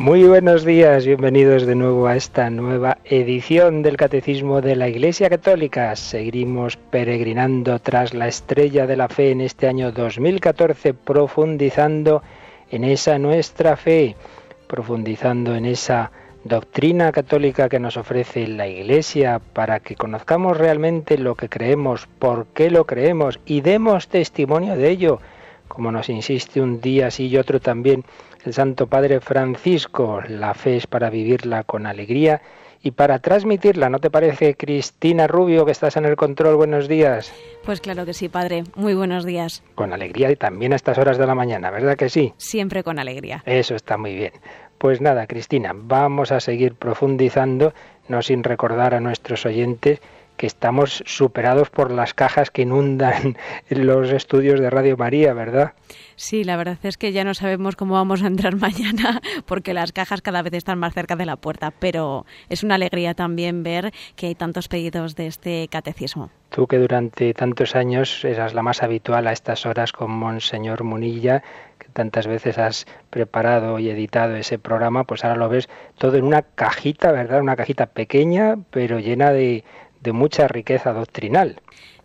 Muy buenos días, bienvenidos de nuevo a esta nueva edición del Catecismo de la Iglesia Católica. Seguimos peregrinando tras la estrella de la fe en este año 2014, profundizando en esa nuestra fe, profundizando en esa doctrina católica que nos ofrece la Iglesia para que conozcamos realmente lo que creemos, por qué lo creemos y demos testimonio de ello, como nos insiste un día sí y otro también el Santo Padre Francisco. La fe es para vivirla con alegría y para transmitirla. ¿No te parece, Cristina Rubio, que estás en el control? Buenos días. Pues claro que sí, Padre. Muy buenos días. Con alegría y también a estas horas de la mañana, ¿verdad que sí? Siempre con alegría. Eso está muy bien. Pues nada, Cristina, vamos a seguir profundizando, no sin recordar a nuestros oyentes que estamos superados por las cajas que inundan los estudios de Radio María, ¿verdad? Sí, la verdad es que ya no sabemos cómo vamos a entrar mañana porque las cajas cada vez están más cerca de la puerta, pero es una alegría también ver que hay tantos pedidos de este catecismo. Tú que durante tantos años eras la más habitual a estas horas con Monseñor Munilla, que tantas veces has preparado y editado ese programa, pues ahora lo ves todo en una cajita, ¿verdad? Una cajita pequeña, pero llena de, de mucha riqueza doctrinal.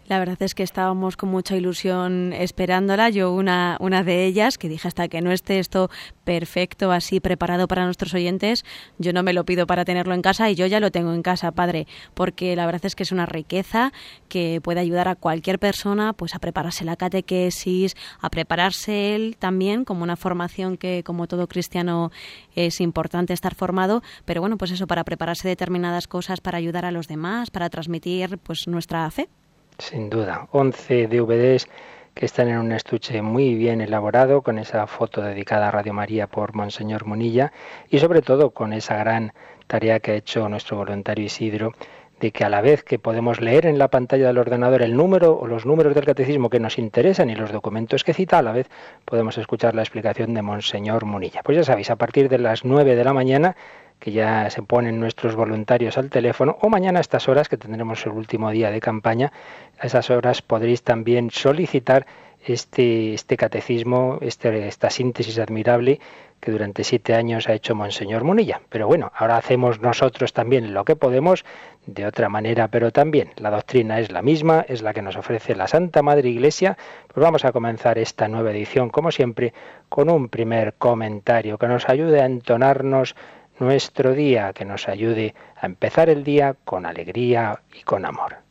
La verdad es que estábamos con mucha ilusión esperándola. Yo una, una de ellas, que dije hasta que no esté esto perfecto, así preparado para nuestros oyentes, yo no me lo pido para tenerlo en casa y yo ya lo tengo en casa, padre, porque la verdad es que es una riqueza que puede ayudar a cualquier persona pues a prepararse la catequesis, a prepararse él también como una formación que como todo cristiano es importante estar formado, pero bueno, pues eso para prepararse determinadas cosas para ayudar a los demás, para transmitir pues nuestra fe. Sin duda, 11 DVDs que están en un estuche muy bien elaborado, con esa foto dedicada a Radio María por Monseñor Munilla y sobre todo con esa gran tarea que ha hecho nuestro voluntario Isidro de que a la vez que podemos leer en la pantalla del ordenador el número o los números del catecismo que nos interesan y los documentos que cita, a la vez podemos escuchar la explicación de Monseñor Munilla. Pues ya sabéis, a partir de las 9 de la mañana que ya se ponen nuestros voluntarios al teléfono, o mañana a estas horas, que tendremos el último día de campaña, a esas horas podréis también solicitar este, este catecismo, este, esta síntesis admirable que durante siete años ha hecho Monseñor Munilla. Pero bueno, ahora hacemos nosotros también lo que podemos de otra manera, pero también la doctrina es la misma, es la que nos ofrece la Santa Madre Iglesia. Pues vamos a comenzar esta nueva edición, como siempre, con un primer comentario que nos ayude a entonarnos nuestro día, que nos ayude a empezar el día con alegría y con amor.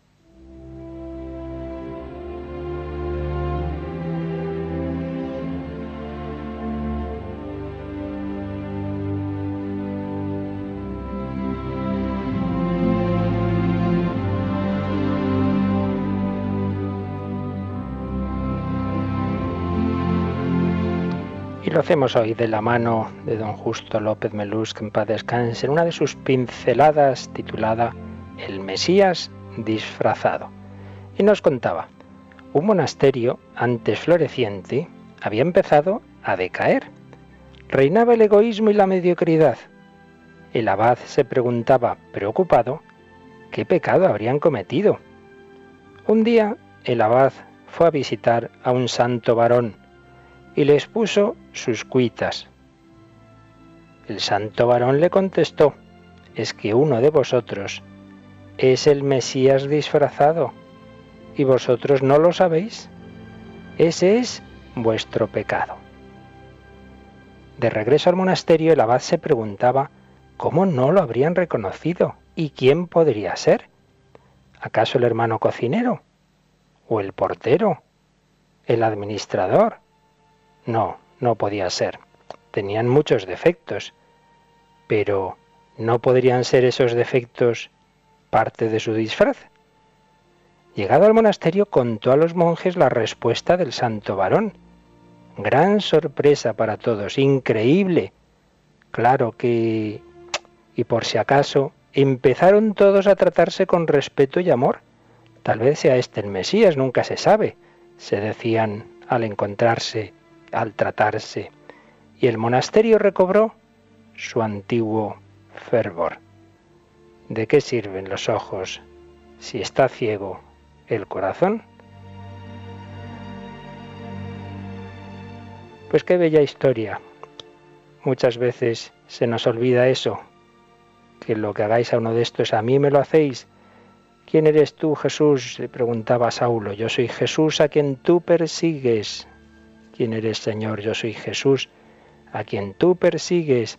Lo hacemos hoy de la mano de don Justo López Melús, que en paz descanse, en una de sus pinceladas titulada El Mesías disfrazado. Y nos contaba, un monasterio antes floreciente había empezado a decaer. Reinaba el egoísmo y la mediocridad. El abad se preguntaba, preocupado, qué pecado habrían cometido. Un día el abad fue a visitar a un santo varón, y les puso sus cuitas. El santo varón le contestó, es que uno de vosotros es el Mesías disfrazado, y vosotros no lo sabéis. Ese es vuestro pecado. De regreso al monasterio, el abad se preguntaba cómo no lo habrían reconocido y quién podría ser. ¿Acaso el hermano cocinero? ¿O el portero? ¿El administrador? No, no podía ser. Tenían muchos defectos, pero ¿no podrían ser esos defectos parte de su disfraz? Llegado al monasterio contó a los monjes la respuesta del santo varón. Gran sorpresa para todos, increíble. Claro que... Y por si acaso, empezaron todos a tratarse con respeto y amor. Tal vez sea este el Mesías, nunca se sabe, se decían al encontrarse, al tratarse, y el monasterio recobró su antiguo fervor. ¿De qué sirven los ojos si está ciego el corazón? Pues qué bella historia. Muchas veces se nos olvida eso, que lo que hagáis a uno de estos a mí me lo hacéis. ¿Quién eres tú, Jesús? le preguntaba Saulo. Yo soy Jesús a quien tú persigues. ¿Quién eres, Señor? Yo soy Jesús a quien tú persigues.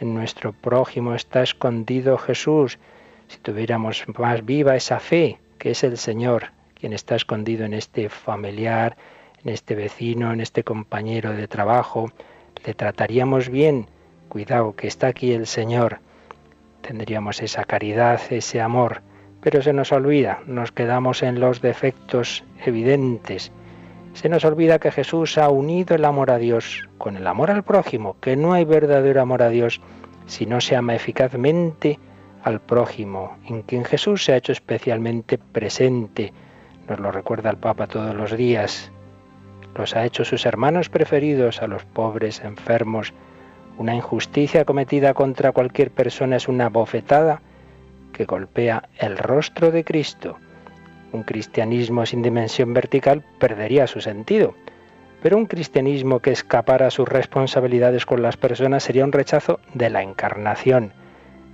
En nuestro prójimo está escondido Jesús. Si tuviéramos más viva esa fe, que es el Señor, quien está escondido en este familiar, en este vecino, en este compañero de trabajo, le trataríamos bien. Cuidado, que está aquí el Señor. Tendríamos esa caridad, ese amor, pero se nos olvida, nos quedamos en los defectos evidentes. Se nos olvida que Jesús ha unido el amor a Dios con el amor al prójimo, que no hay verdadero amor a Dios si no se ama eficazmente al prójimo, en quien Jesús se ha hecho especialmente presente. Nos lo recuerda el Papa todos los días. Los ha hecho sus hermanos preferidos, a los pobres, enfermos. Una injusticia cometida contra cualquier persona es una bofetada que golpea el rostro de Cristo. Un cristianismo sin dimensión vertical perdería su sentido, pero un cristianismo que escapara a sus responsabilidades con las personas sería un rechazo de la encarnación,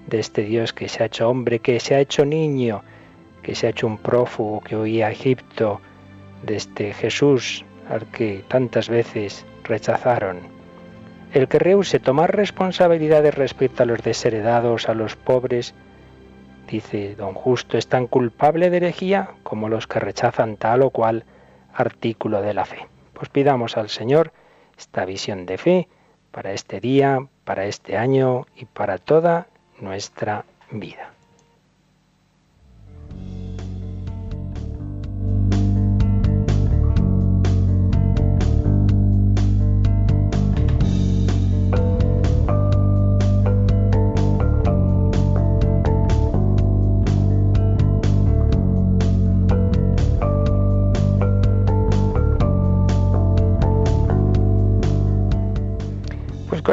de este Dios que se ha hecho hombre, que se ha hecho niño, que se ha hecho un prófugo que huía a Egipto, de este Jesús al que tantas veces rechazaron. El que rehúse tomar responsabilidades respecto a los desheredados, a los pobres, dice don Justo, es tan culpable de herejía como los que rechazan tal o cual artículo de la fe. Pues pidamos al Señor esta visión de fe para este día, para este año y para toda nuestra vida.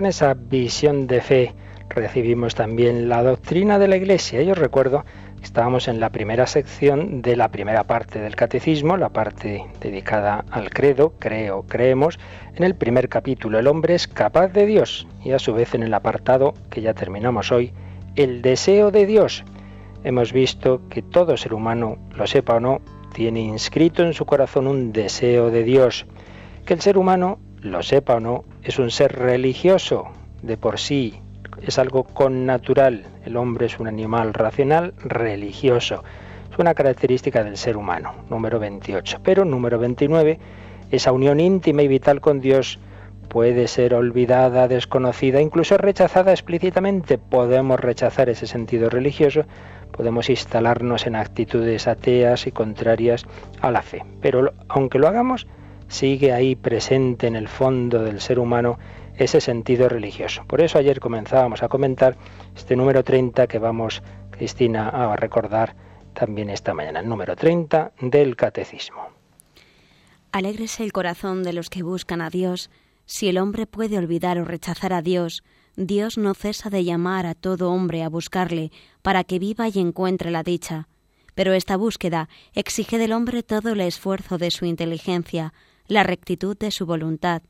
Esa visión de fe recibimos también la doctrina de la Iglesia. Yo recuerdo que estábamos en la primera sección de la primera parte del catecismo, la parte dedicada al credo, creo, creemos, en el primer capítulo, el hombre es capaz de Dios, y a su vez en el apartado que ya terminamos hoy, el deseo de Dios. Hemos visto que todo ser humano, lo sepa o no, tiene inscrito en su corazón un deseo de Dios, que el ser humano lo sepa o no, es un ser religioso de por sí, es algo connatural. El hombre es un animal racional religioso. Es una característica del ser humano, número 28. Pero número 29, esa unión íntima y vital con Dios puede ser olvidada, desconocida, incluso rechazada explícitamente. Podemos rechazar ese sentido religioso, podemos instalarnos en actitudes ateas y contrarias a la fe. Pero aunque lo hagamos, sigue ahí presente en el fondo del ser humano ese sentido religioso. Por eso ayer comenzábamos a comentar este número 30 que vamos, Cristina, a recordar también esta mañana, el número 30 del Catecismo. Alégrese el corazón de los que buscan a Dios. Si el hombre puede olvidar o rechazar a Dios, Dios no cesa de llamar a todo hombre a buscarle para que viva y encuentre la dicha. Pero esta búsqueda exige del hombre todo el esfuerzo de su inteligencia, la rectitud de su voluntad,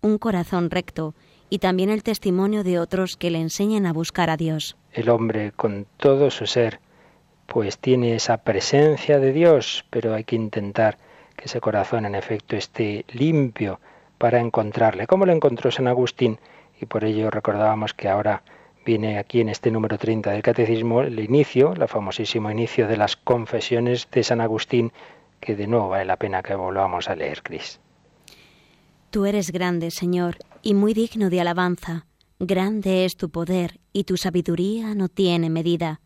un corazón recto y también el testimonio de otros que le enseñan a buscar a Dios. El hombre con todo su ser pues tiene esa presencia de Dios, pero hay que intentar que ese corazón en efecto esté limpio para encontrarle, como lo encontró San Agustín, y por ello recordábamos que ahora viene aquí en este número 30 del Catecismo el inicio, el famosísimo inicio de las confesiones de San Agustín, que de nuevo vale la pena que volvamos a leer, Cris. Tú eres grande, Señor, y muy digno de alabanza. Grande es tu poder, y tu sabiduría no tiene medida.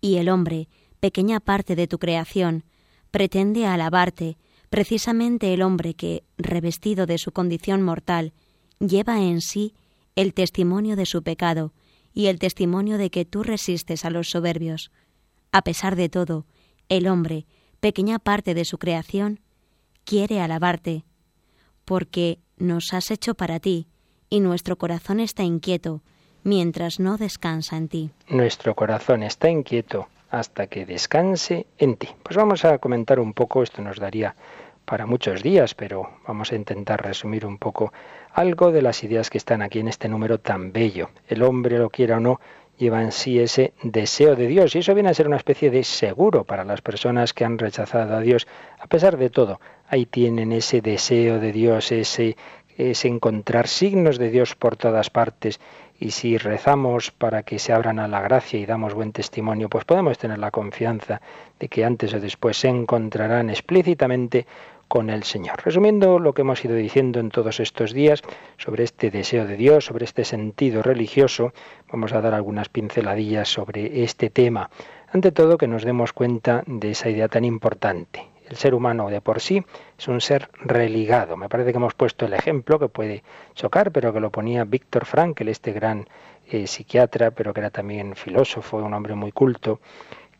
Y el hombre, pequeña parte de tu creación, pretende alabarte, precisamente el hombre que, revestido de su condición mortal, lleva en sí el testimonio de su pecado y el testimonio de que tú resistes a los soberbios. A pesar de todo, el hombre, pequeña parte de su creación, quiere alabarte, porque nos has hecho para ti, y nuestro corazón está inquieto, mientras no descansa en ti. Nuestro corazón está inquieto hasta que descanse en ti. Pues vamos a comentar un poco, esto nos daría para muchos días, pero vamos a intentar resumir un poco algo de las ideas que están aquí en este número tan bello. El hombre, lo quiera o no, lleva en sí ese deseo de Dios y eso viene a ser una especie de seguro para las personas que han rechazado a Dios. A pesar de todo, ahí tienen ese deseo de Dios, ese, ese encontrar signos de Dios por todas partes y si rezamos para que se abran a la gracia y damos buen testimonio, pues podemos tener la confianza de que antes o después se encontrarán explícitamente con el Señor. Resumiendo lo que hemos ido diciendo en todos estos días sobre este deseo de Dios, sobre este sentido religioso, vamos a dar algunas pinceladillas sobre este tema. Ante todo, que nos demos cuenta de esa idea tan importante. El ser humano de por sí es un ser religado. Me parece que hemos puesto el ejemplo que puede chocar, pero que lo ponía Víctor Frankl, este gran eh, psiquiatra, pero que era también filósofo, un hombre muy culto,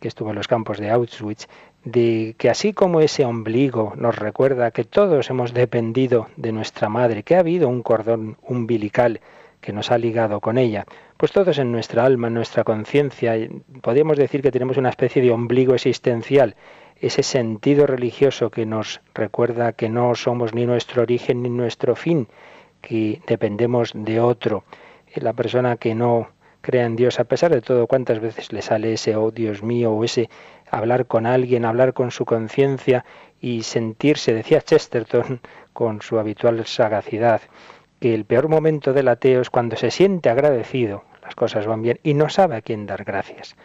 que estuvo en los campos de Auschwitz, de que así como ese ombligo nos recuerda que todos hemos dependido de nuestra madre, que ha habido un cordón umbilical que nos ha ligado con ella, pues todos en nuestra alma, en nuestra conciencia, podríamos decir que tenemos una especie de ombligo existencial ese sentido religioso que nos recuerda que no somos ni nuestro origen ni nuestro fin, que dependemos de otro. La persona que no crea en Dios, a pesar de todo, cuántas veces le sale ese, oh Dios mío, o ese hablar con alguien, hablar con su conciencia y sentirse, decía Chesterton con su habitual sagacidad, que el peor momento del ateo es cuando se siente agradecido, las cosas van bien, y no sabe a quién dar gracias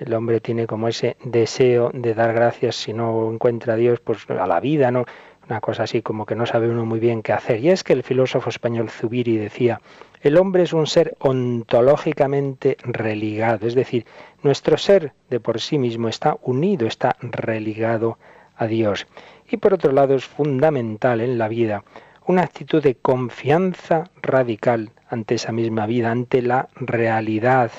el hombre tiene como ese deseo de dar gracias si no encuentra a Dios, pues a la vida, ¿no? Una cosa así como que no sabe uno muy bien qué hacer. Y es que el filósofo español Zubiri decía, el hombre es un ser ontológicamente religado, es decir, nuestro ser de por sí mismo está unido, está religado a Dios. Y por otro lado es fundamental en la vida una actitud de confianza radical ante esa misma vida, ante la realidad,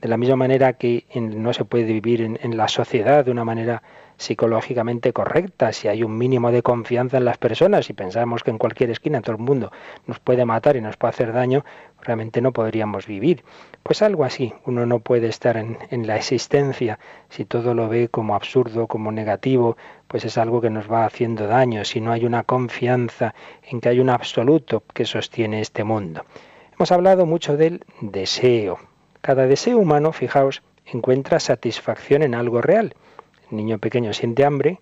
de la misma manera que no se puede vivir en, la sociedad de una manera psicológicamente correcta, si hay un mínimo de confianza en las personas y pensamos que en cualquier esquina todo el mundo nos puede matar y nos puede hacer daño, realmente no podríamos vivir. Pues algo así, uno no puede estar en, en la existencia si todo lo ve como absurdo, como negativo, pues es algo que nos va haciendo daño, si no hay una confianza en que hay un absoluto que sostiene este mundo. Hemos hablado mucho del deseo, cada deseo humano, fijaos, encuentra satisfacción en algo real. El niño pequeño siente hambre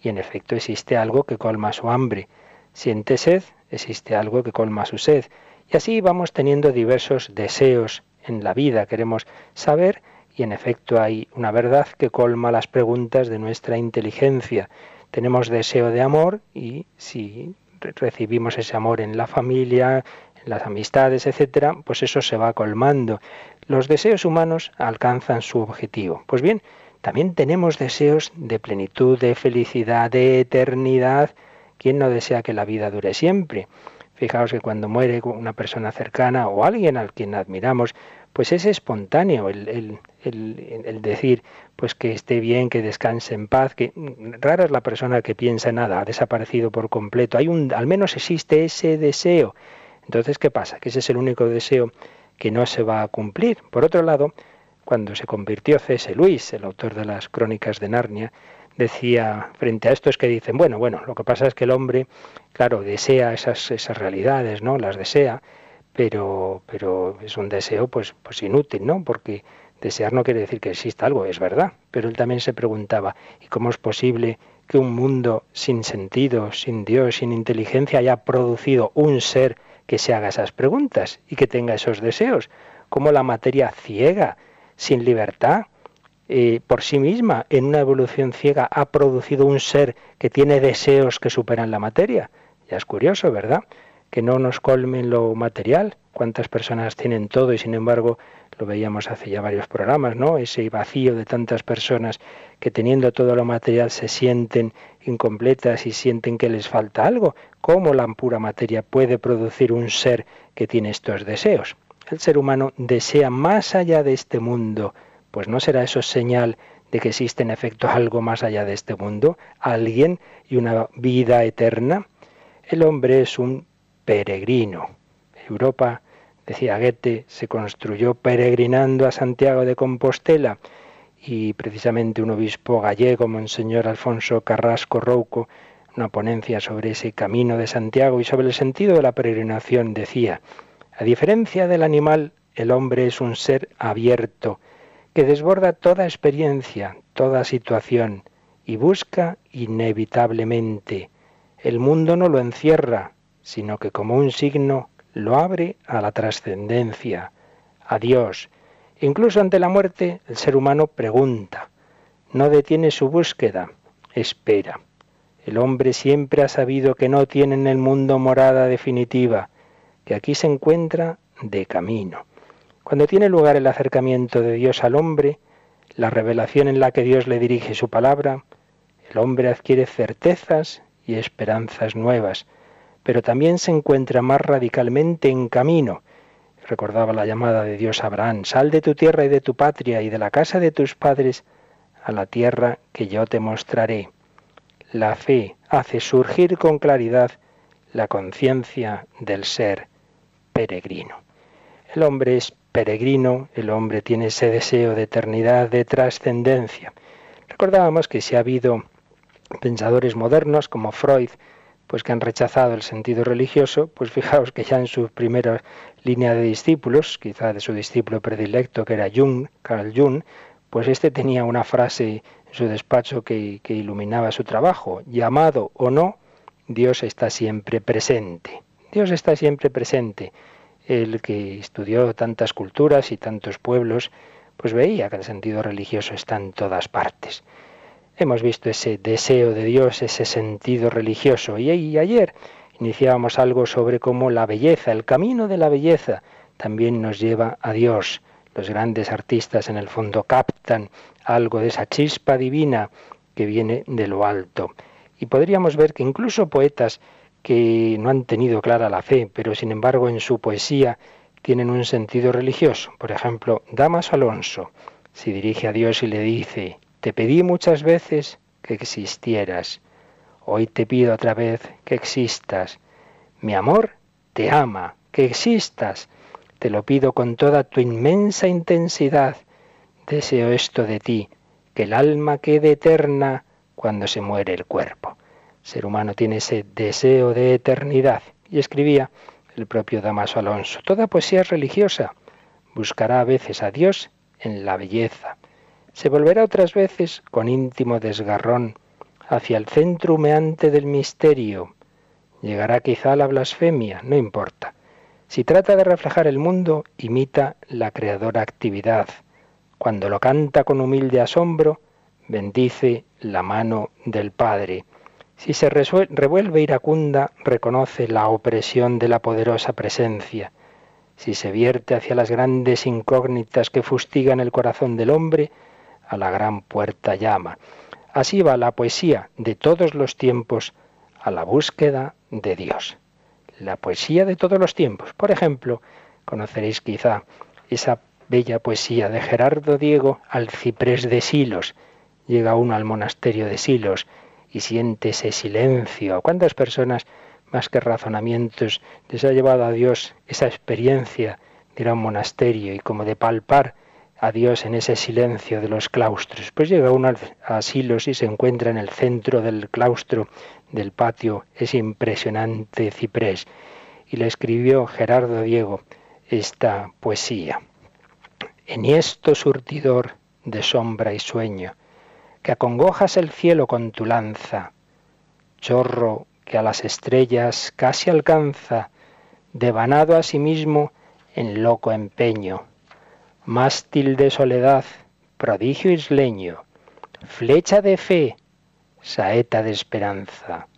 y en efecto existe algo que colma su hambre. Siente sed, existe algo que colma su sed. Y así vamos teniendo diversos deseos en la vida. Queremos saber y en efecto hay una verdad que colma las preguntas de nuestra inteligencia. Tenemos deseo de amor y si recibimos ese amor en la familia, en las amistades, etcétera, pues eso se va colmando los deseos humanos alcanzan su objetivo. Pues bien, también tenemos deseos de plenitud, de felicidad, de eternidad. ¿Quién no desea que la vida dure siempre? Fijaos que cuando muere una persona cercana o alguien al quien admiramos, pues es espontáneo el, decir pues que esté bien, que descanse en paz, que rara es la persona que piensa en nada, ha desaparecido por completo. Hay un, al menos existe ese deseo. Entonces, ¿qué pasa? Que ese es el único deseo que no se va a cumplir. Por otro lado, cuando se convirtió C.S. Luis, el autor de las Crónicas de Narnia, decía frente a estos que dicen, bueno, bueno, lo que pasa es que el hombre, claro, desea esas, esas realidades, ¿no? Las desea, pero, pero es un deseo pues, pues inútil, ¿no? Porque desear no quiere decir que exista algo, es verdad. Pero él también se preguntaba, ¿y cómo es posible que un mundo sin sentido, sin Dios, sin inteligencia haya producido un ser que se haga esas preguntas y que tenga esos deseos, como la materia ciega, sin libertad, eh, por sí misma, en una evolución ciega, ha producido un ser que tiene deseos que superan la materia. Ya es curioso, ¿verdad? Que no nos colmen lo material. ¿Cuántas personas tienen todo y sin embargo lo veíamos hace ya varios programas, ¿no? Ese vacío de tantas personas que teniendo todo lo material se sienten incompletas y sienten que les falta algo. ¿Cómo la pura materia puede producir un ser que tiene estos deseos? El ser humano desea más allá de este mundo, pues no será eso señal de que existe en efecto algo más allá de este mundo, alguien y una vida eterna. El hombre es un peregrino. Europa, decía Goethe, se construyó peregrinando a Santiago de Compostela y precisamente un obispo gallego, Monseñor Alfonso Carrasco Rouco, una ponencia sobre ese camino de Santiago y sobre el sentido de la peregrinación, decía, a diferencia del animal, el hombre es un ser abierto, que desborda toda experiencia, toda situación, y busca inevitablemente. El mundo no lo encierra, sino que como un signo lo abre a la trascendencia, a Dios. Incluso ante la muerte, el ser humano pregunta, no detiene su búsqueda, espera. El hombre siempre ha sabido que no tiene en el mundo morada definitiva, que aquí se encuentra de camino. Cuando tiene lugar el acercamiento de Dios al hombre, la revelación en la que Dios le dirige su palabra, el hombre adquiere certezas y esperanzas nuevas, pero también se encuentra más radicalmente en camino. Recordaba la llamada de Dios a Abraham, sal de tu tierra y de tu patria y de la casa de tus padres a la tierra que yo te mostraré. La fe hace surgir con claridad la conciencia del ser peregrino. El hombre es peregrino, el hombre tiene ese deseo de eternidad, de trascendencia. Recordábamos que si ha habido pensadores modernos como Freud, pues que han rechazado el sentido religioso, pues fijaos que ya en su primera línea de discípulos, quizá de su discípulo predilecto que era Jung, Carl Jung, pues este tenía una frase su despacho que iluminaba su trabajo. Llamado o no, Dios está siempre presente. Dios está siempre presente. El que estudió tantas culturas y tantos pueblos, pues veía que el sentido religioso está en todas partes. Hemos visto ese deseo de Dios, ese sentido religioso. Y, ayer iniciábamos algo sobre cómo la belleza, el camino de la belleza, también nos lleva a Dios. Los grandes artistas en el fondo captan algo de esa chispa divina que viene de lo alto. Y podríamos ver que incluso poetas que no han tenido clara la fe, pero sin embargo en su poesía tienen un sentido religioso. Por ejemplo, Damas Alonso se dirige a Dios y le dice, te pedí muchas veces que existieras, hoy te pido otra vez que existas. Mi amor te ama, que existas. Te lo pido con toda tu inmensa intensidad. Deseo esto de ti, que el alma quede eterna cuando se muere el cuerpo. Ser humano tiene ese deseo de eternidad. Y escribía el propio Damaso Alonso, toda poesía es religiosa. Buscará a veces a Dios en la belleza. Se volverá otras veces con íntimo desgarrón hacia el centro humeante del misterio. Llegará quizá a la blasfemia, no importa. Si trata de reflejar el mundo, imita la creadora actividad. Cuando lo canta con humilde asombro, bendice la mano del Padre. Si se revuelve iracunda, reconoce la opresión de la poderosa presencia. Si se vierte hacia las grandes incógnitas que fustigan el corazón del hombre, a la gran puerta llama. Así va la poesía de todos los tiempos a la búsqueda de Dios la poesía de todos los tiempos. Por ejemplo, conoceréis quizá esa bella poesía de Gerardo Diego al ciprés de Silos. Llega uno al monasterio de Silos y siente ese silencio. ¿Cuántas personas, más que razonamientos, les ha llevado a Dios esa experiencia de ir a un monasterio y como de palpar a Dios en ese silencio de los claustros? Pues llega uno a Silos y se encuentra en el centro del claustro del patio ese impresionante ciprés y le escribió Gerardo Diego esta poesía. Enhiesto surtidor de sombra y sueño, que acongojas el cielo con tu lanza, chorro que a las estrellas casi alcanza, devanado a sí mismo en loco empeño, mástil de soledad, prodigio isleño, flecha de fe, saeta de esperanza.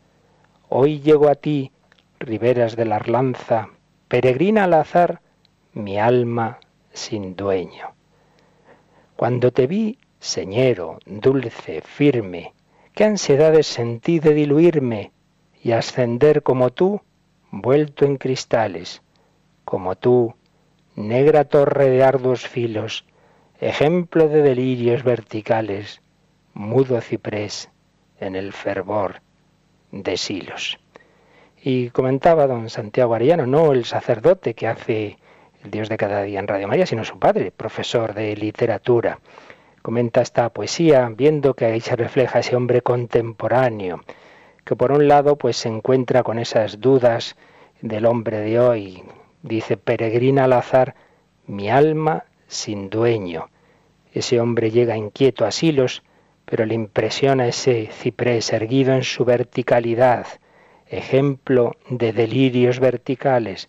Hoy llego a ti, riberas de la Arlanza, peregrina al azar, mi alma sin dueño. Cuando te vi, señero, dulce, firme, qué ansiedades sentí de diluirme y ascender como tú, vuelto en cristales, como tú, negra torre de arduos filos, ejemplo de delirios verticales, mudo ciprés, en el fervor de Silos. Y comentaba don Santiago Arellano, no el sacerdote que hace el Dios de cada día en Radio María, sino su padre, profesor de literatura. Comenta esta poesía viendo que ahí se refleja ese hombre contemporáneo, que por un lado pues se encuentra con esas dudas del hombre de hoy. Dice, peregrina al azar, mi alma sin dueño. Ese hombre llega inquieto a Silos, pero le impresiona ese ciprés erguido en su verticalidad, ejemplo de delirios verticales.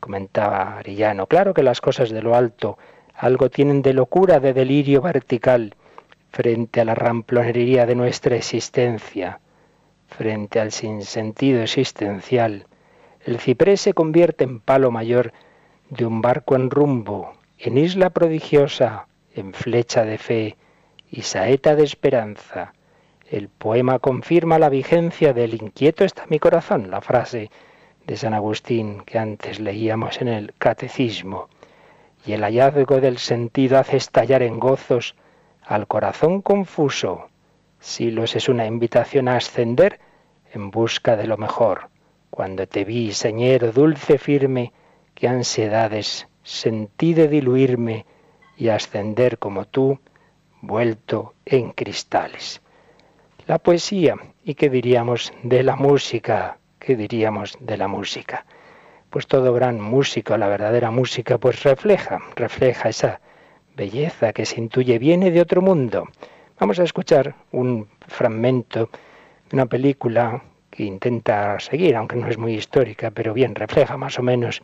Comentaba Arillano, claro que las cosas de lo alto algo tienen de locura, de delirio vertical, frente a la ramplonería de nuestra existencia, frente al sinsentido existencial. El ciprés se convierte en palo mayor de un barco en rumbo, en isla prodigiosa, en flecha de fe y saeta de esperanza. El poema confirma la vigencia del inquieto está mi corazón, la frase de San Agustín que antes leíamos en el Catecismo. Y el hallazgo del sentido hace estallar en gozos al corazón confuso. Silos es una invitación a ascender en busca de lo mejor. Cuando te vi, señero, dulce firme, qué ansiedades sentí de diluirme y ascender como tú, vuelto en cristales. La poesía, ¿y qué diríamos de la música? ¿Qué diríamos de la música? Pues todo gran músico, la verdadera música, pues refleja, refleja esa belleza que se intuye, viene de otro mundo. Vamos a escuchar un fragmento de una película que intenta seguir, aunque no es muy histórica, pero bien, refleja más o menos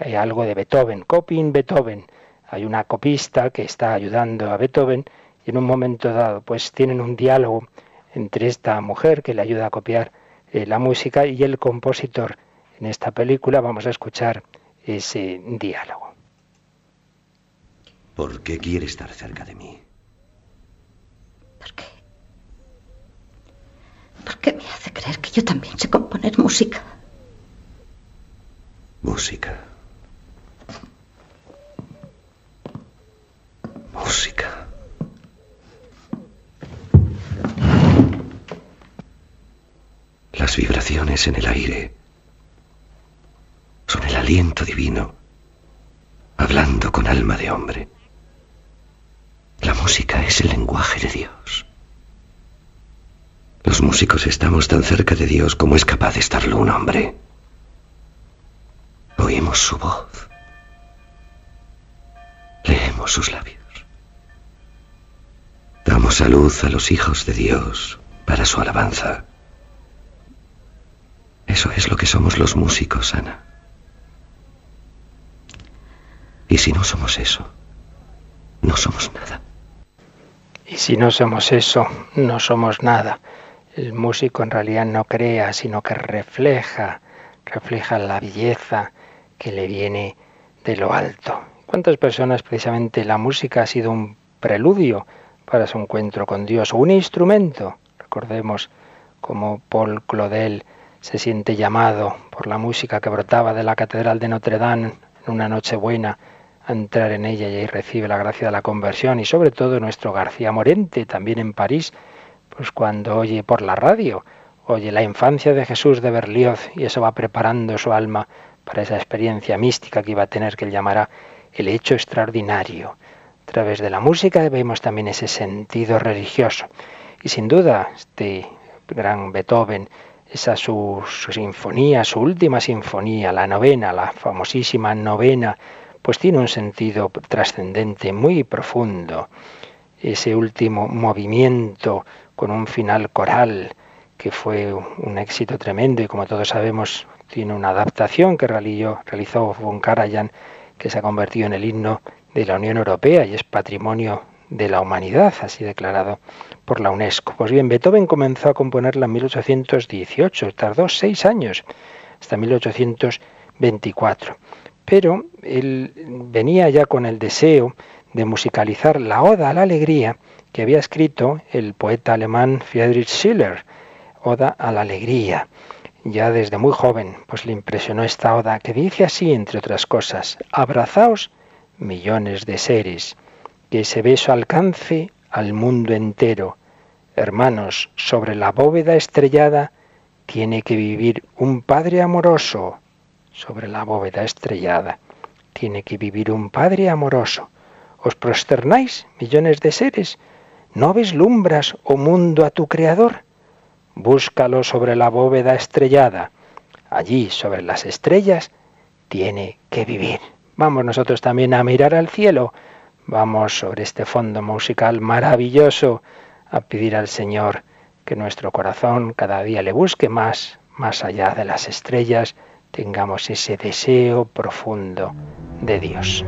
eh, algo de Beethoven, copying Beethoven. Hay una copista que está ayudando a Beethoven y en un momento dado pues tienen un diálogo entre esta mujer que le ayuda a copiar eh, la música y el compositor. En esta película vamos a escuchar ese diálogo. ¿Por qué quiere estar cerca de mí? ¿Por qué? ¿Por qué me hace creer que yo también sé componer música? Música. Música. Las vibraciones en el aire el aliento divino hablando con alma de hombre. La música es el lenguaje de Dios. Los músicos estamos tan cerca de Dios como es capaz de estarlo un hombre. Oímos su voz. Leemos sus labios. Damos a luz a los hijos de Dios para su alabanza. Eso es lo que somos los músicos, Ana. Y si no somos eso, no somos nada. Y si no somos eso, no somos nada. El músico en realidad no crea, sino que refleja, refleja la belleza que le viene de lo alto. ¿Cuántas personas precisamente la música ha sido un preludio para su encuentro con Dios, un instrumento? Recordemos cómo Paul Claudel se siente llamado por la música que brotaba de la Catedral de Notre Dame en una noche buena a entrar en ella y ahí recibe la gracia de la conversión y sobre todo nuestro García Morente también en París, pues cuando oye por la radio, oye la infancia de Jesús de Berlioz y eso va preparando su alma para esa experiencia mística que iba a tener que él llamará el hecho extraordinario. A través de la música vemos también ese sentido religioso. Y sin duda, este gran Beethoven esa su, sinfonía, su última sinfonía, la novena, la famosísima novena, pues tiene un sentido trascendente muy profundo. Ese último movimiento con un final coral que fue un éxito tremendo y como todos sabemos tiene una adaptación que realizó, von Karajan que se ha convertido en el himno de la Unión Europea y es patrimonio de la humanidad, así declarado por la UNESCO. Pues bien, Beethoven comenzó a componerla en 1818, tardó seis años, hasta 1824. Pero él venía ya con el deseo de musicalizar la Oda a la Alegría que había escrito el poeta alemán Friedrich Schiller, Oda a la Alegría. Ya desde muy joven, pues le impresionó esta oda que dice así, entre otras cosas, abrazaos millones de seres, que ese beso alcance al mundo entero. Hermanos, sobre la bóveda estrellada tiene que vivir un Padre amoroso sobre la bóveda estrellada. Tiene que vivir un Padre amoroso. ¿Os prosternáis, millones de seres? ¿No vislumbras, oh mundo, a tu Creador? Búscalo sobre la bóveda estrellada. Allí, sobre las estrellas, tiene que vivir. Vamos nosotros también a mirar al cielo. Vamos sobre este fondo musical maravilloso a pedir al Señor que nuestro corazón cada día le busque más, más allá de las estrellas, tengamos ese deseo profundo de Dios.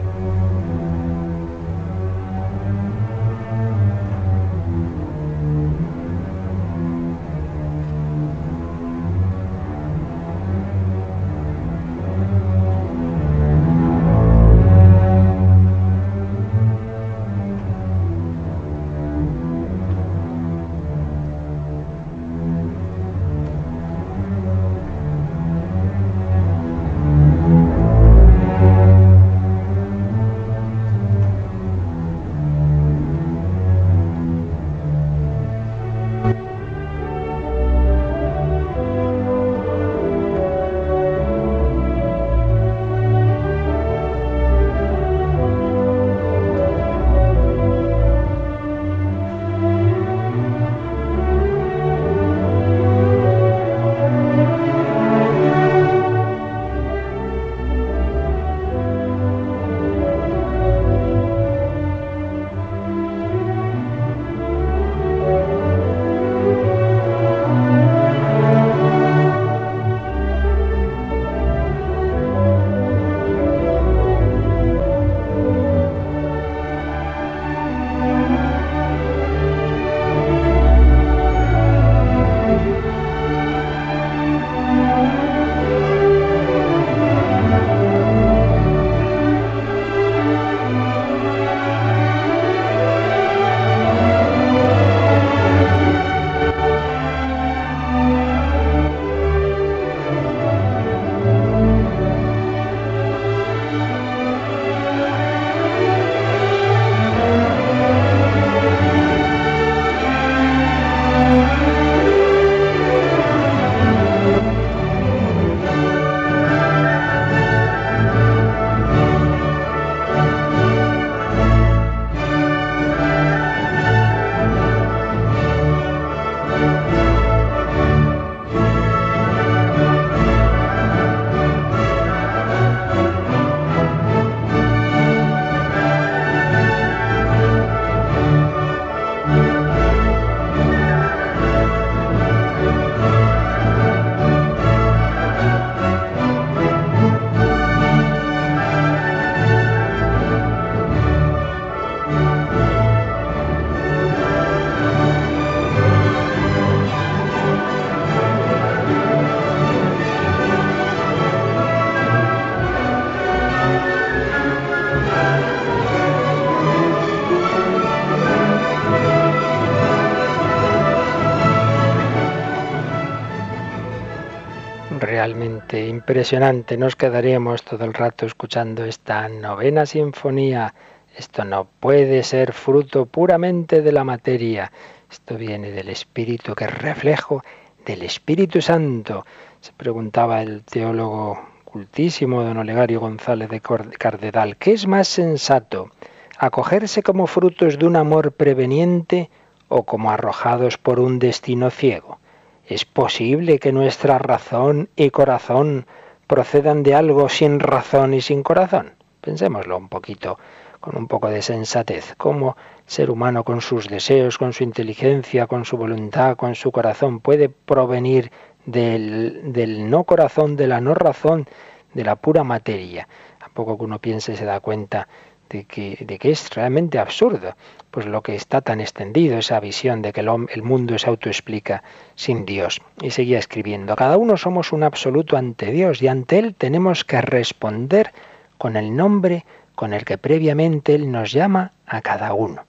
Impresionante. Nos quedaríamos todo el rato escuchando esta novena sinfonía. Esto no puede ser fruto puramente de la materia. Esto viene del Espíritu, que es reflejo del Espíritu Santo. Se preguntaba el teólogo cultísimo don Olegario González de Cardedal, ¿qué es más sensato? ¿Acogerse como frutos de un amor preveniente o como arrojados por un destino ciego? ¿Es posible que nuestra razón y corazón procedan de algo sin razón y sin corazón? Pensémoslo un poquito, con un poco de sensatez. ¿Cómo ser humano con sus deseos, con su inteligencia, con su voluntad, con su corazón puede provenir del, del no corazón, de la no razón, de la pura materia? A poco que uno piense se da cuenta de que, es realmente absurdo pues lo que está tan extendido, esa visión de que el, el mundo se autoexplica sin Dios. Y seguía escribiendo, cada uno somos un absoluto ante Dios y ante Él tenemos que responder con el nombre con el que previamente Él nos llama a cada uno.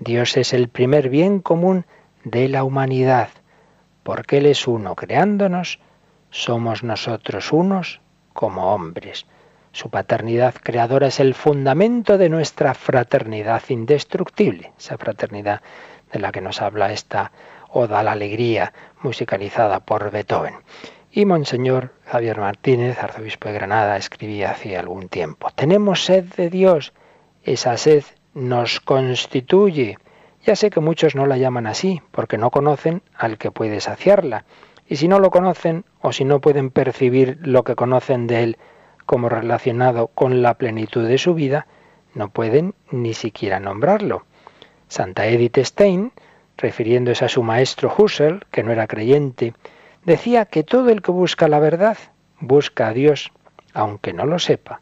Dios es el primer bien común de la humanidad. Porque Él es uno creándonos, somos nosotros unos como hombres. Su paternidad creadora es el fundamento de nuestra fraternidad indestructible, esa fraternidad de la que nos habla esta Oda a la Alegría, musicalizada por Beethoven. Y Monseñor Javier Martínez, arzobispo de Granada, escribía hace algún tiempo, tenemos sed de Dios, esa sed nos constituye. Ya sé que muchos no la llaman así, porque no conocen al que puede saciarla. Y si no lo conocen, o si no pueden percibir lo que conocen de él como relacionado con la plenitud de su vida, no pueden ni siquiera nombrarlo. Santa Edith Stein, refiriéndose a su maestro Husserl, que no era creyente, decía que todo el que busca la verdad busca a Dios, aunque no lo sepa.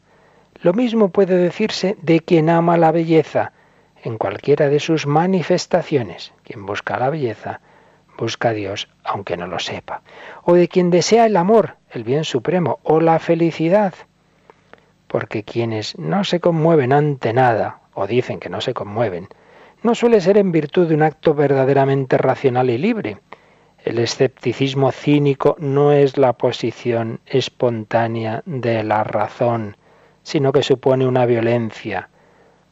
Lo mismo puede decirse de quien ama la belleza, en cualquiera de sus manifestaciones. Quien busca la belleza busca a Dios, aunque no lo sepa. O de quien desea el amor, el bien supremo, o la felicidad. Porque quienes no se conmueven ante nada, o dicen que no se conmueven, no suele ser en virtud de un acto verdaderamente racional y libre. El escepticismo cínico no es la posición espontánea de la razón, sino que supone una violencia.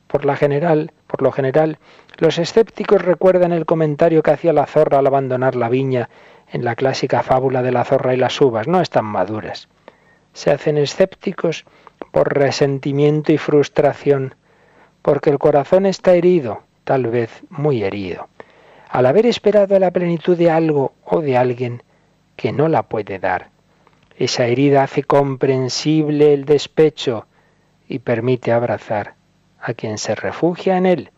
Por, la general, por lo general, los escépticos recuerdan el comentario que hacía la zorra al abandonar la viña en la clásica fábula de la zorra y las uvas. No están maduras. Se hacen escépticos por resentimiento y frustración, porque el corazón está herido tal vez muy herido, al haber esperado la plenitud de algo o de alguien que no la puede dar. Esa herida hace comprensible el despecho y permite abrazar a quien se refugia en él,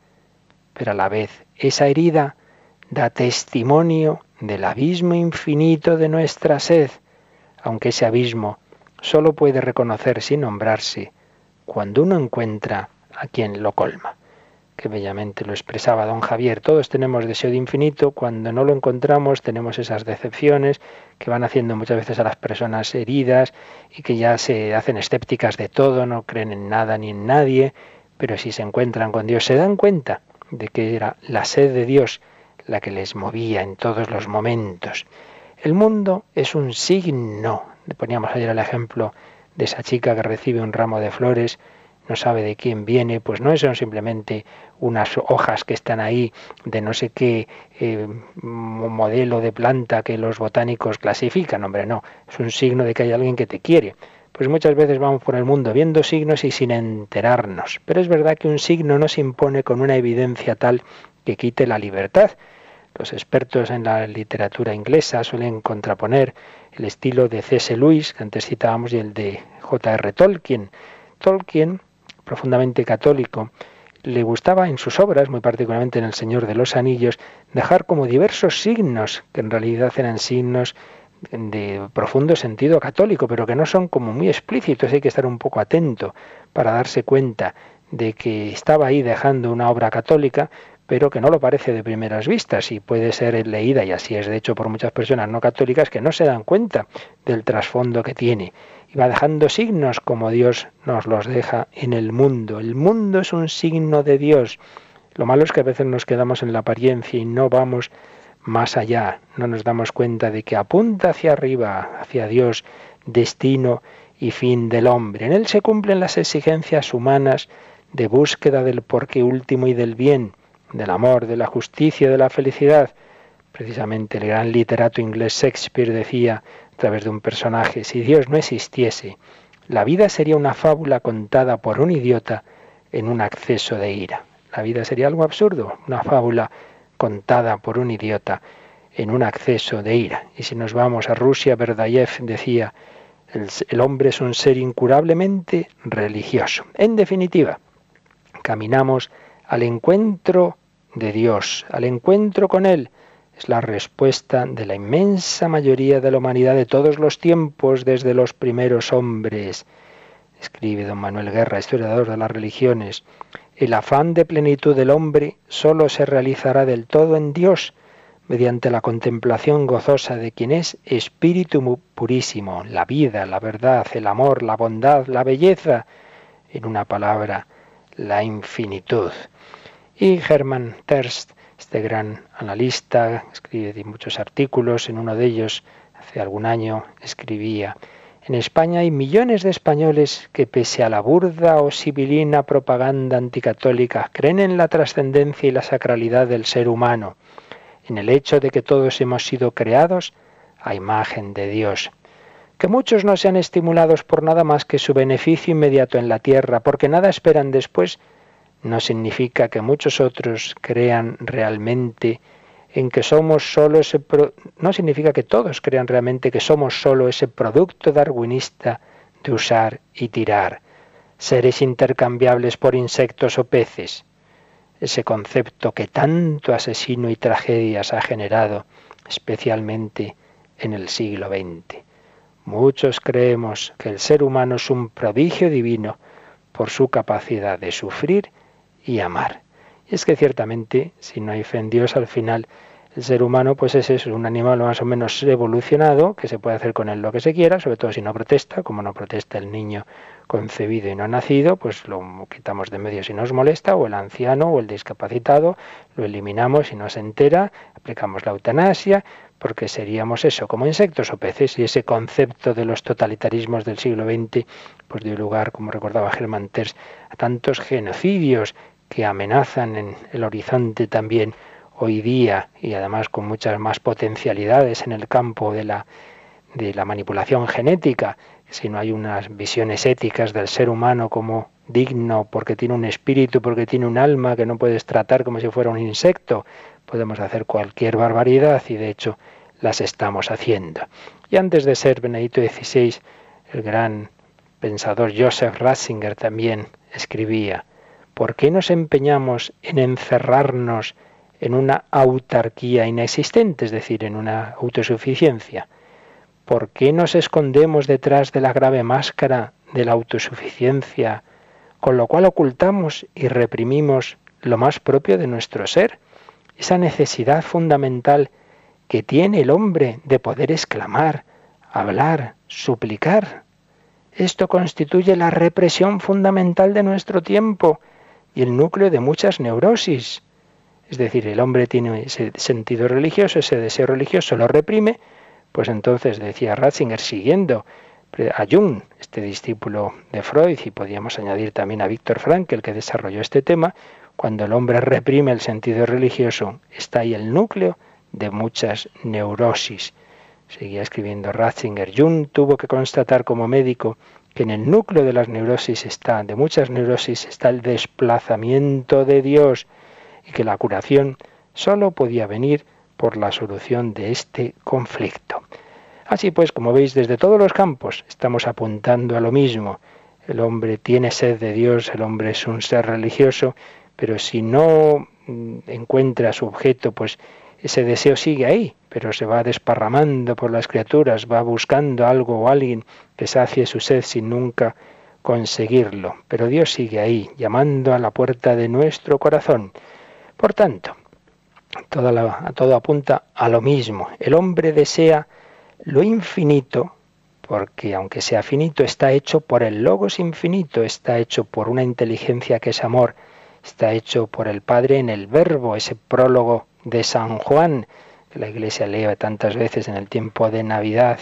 pero a la vez esa herida da testimonio del abismo infinito de nuestra sed, aunque ese abismo solo puede reconocerse y nombrarse cuando uno encuentra a quien lo colma que bellamente lo expresaba don Javier. Todos tenemos deseo de infinito, cuando no lo encontramos tenemos esas decepciones que van haciendo muchas veces a las personas heridas y que ya se hacen escépticas de todo, no creen en nada ni en nadie, pero si se encuentran con Dios se dan cuenta de que era la sed de Dios la que les movía en todos los momentos. El mundo es un signo. Poníamos ayer el ejemplo de esa chica que recibe un ramo de flores no sabe de quién viene, pues no son simplemente unas hojas que están ahí de no sé qué eh, modelo de planta que los botánicos clasifican, hombre, no, es un signo de que hay alguien que te quiere. Pues muchas veces vamos por el mundo viendo signos y sin enterarnos. Pero es verdad que un signo no se impone con una evidencia tal que quite la libertad. Los expertos en la literatura inglesa suelen contraponer el estilo de C.S. Lewis, que antes citábamos, y el de J.R. Tolkien. Tolkien profundamente católico, le gustaba en sus obras, muy particularmente en El Señor de los Anillos, dejar como diversos signos, que en realidad eran signos de profundo sentido católico, pero que no son como muy explícitos, hay que estar un poco atento para darse cuenta de que estaba ahí dejando una obra católica, pero que no lo parece de primeras vistas y puede ser leída, y así es de hecho por muchas personas no católicas que no se dan cuenta del trasfondo que tiene y va dejando signos como Dios nos los deja en el mundo. El mundo es un signo de Dios. Lo malo es que a veces nos quedamos en la apariencia y no vamos más allá, no nos damos cuenta de que apunta hacia arriba, hacia Dios, destino y fin del hombre. En él se cumplen las exigencias humanas de búsqueda del porqué último y del bien, del amor, de la justicia, de la felicidad. Precisamente el gran literato inglés Shakespeare decía, a través de un personaje. Si Dios no existiese, la vida sería una fábula contada por un idiota en un acceso de ira. La vida sería algo absurdo, una fábula contada por un idiota en un acceso de ira. Y si nos vamos a Rusia, Verdayev decía, el, el hombre es un ser incurablemente religioso. En definitiva, caminamos al encuentro de Dios, al encuentro con Él, es la respuesta de la inmensa mayoría de la humanidad de todos los tiempos, desde los primeros hombres. Escribe don Manuel Guerra, historiador de las religiones. El afán de plenitud del hombre sólo se realizará del todo en Dios, mediante la contemplación gozosa de quien es espíritu purísimo, la vida, la verdad, el amor, la bondad, la belleza, en una palabra, la infinitud. Y Hermann Terst este gran analista, escribe muchos artículos, en uno de ellos hace algún año escribía, en España hay millones de españoles que pese a la burda o sibilina propaganda anticatólica creen en la trascendencia y la sacralidad del ser humano. en el hecho de que todos hemos sido creados a imagen de Dios. Que muchos no sean estimulados por nada más que su beneficio inmediato en la tierra, porque nada esperan después, no significa que muchos otros crean realmente en que somos solo ese no significa que todos crean realmente que somos solo ese producto darwinista de usar y tirar, seres intercambiables por insectos o peces. Ese concepto que tanto asesino y tragedias ha generado, especialmente en el siglo XX. Muchos creemos que el ser humano es un prodigio divino por su capacidad de sufrir y amar. Y es que ciertamente, si no hay fe en Dios, al final el ser humano pues es eso, un animal más o menos evolucionado, que se puede hacer con él lo que se quiera, sobre todo si no protesta, como no protesta el niño concebido y no nacido, pues lo quitamos de medio si nos molesta, o el anciano o el discapacitado, lo eliminamos si no se entera, aplicamos la eutanasia, porque seríamos eso, como insectos o peces, y ese concepto de los totalitarismos del siglo XX pues dio lugar, como recordaba Germán Terz, a tantos genocidios que amenazan en el horizonte también hoy día y además con muchas más potencialidades en el campo de la, de la manipulación genética, si no hay unas visiones éticas del ser humano como digno porque tiene un espíritu, porque tiene un alma que no puedes tratar como si fuera un insecto, podemos hacer cualquier barbaridad y de hecho las estamos haciendo. Y antes de ser Benedito XVI, el gran pensador Joseph Ratzinger también escribía, ¿por qué nos empeñamos en encerrarnos en una autarquía inexistente, es decir, en una autosuficiencia? ¿Por qué nos escondemos detrás de la grave máscara de la autosuficiencia, con lo cual ocultamos y reprimimos lo más propio de nuestro ser, esa necesidad fundamental que tiene el hombre de poder exclamar, hablar, suplicar? Esto constituye la represión fundamental de nuestro tiempo y el núcleo de muchas neurosis. Es decir, el hombre tiene ese sentido religioso, ese deseo religioso lo reprime, pues entonces decía Ratzinger siguiendo a Jung, este discípulo de Freud, y podíamos añadir también a Víctor Frankl, que desarrolló este tema, cuando el hombre reprime el sentido religioso, está ahí el núcleo de muchas neurosis. Seguía escribiendo Ratzinger. Jung tuvo que constatar como médico que en el núcleo de las neurosis está, de muchas neurosis, está el desplazamiento de Dios y que la curación solo podía venir por la solución de este conflicto. Así pues, como veis, desde todos los campos estamos apuntando a lo mismo. El hombre tiene sed de Dios, el hombre es un ser religioso, pero si no mm, encuentra su objeto, pues ese deseo sigue ahí, pero se va desparramando por las criaturas, va buscando algo o alguien que sacie su sed sin nunca conseguirlo. Pero Dios sigue ahí, llamando a la puerta de nuestro corazón. Por tanto, todo apunta a lo mismo. El hombre desea lo infinito, porque aunque sea finito, está hecho por el Logos infinito, está hecho por una inteligencia que es amor, está hecho por el Padre en el Verbo, ese prólogo de San Juan, que la Iglesia lee tantas veces en el tiempo de Navidad.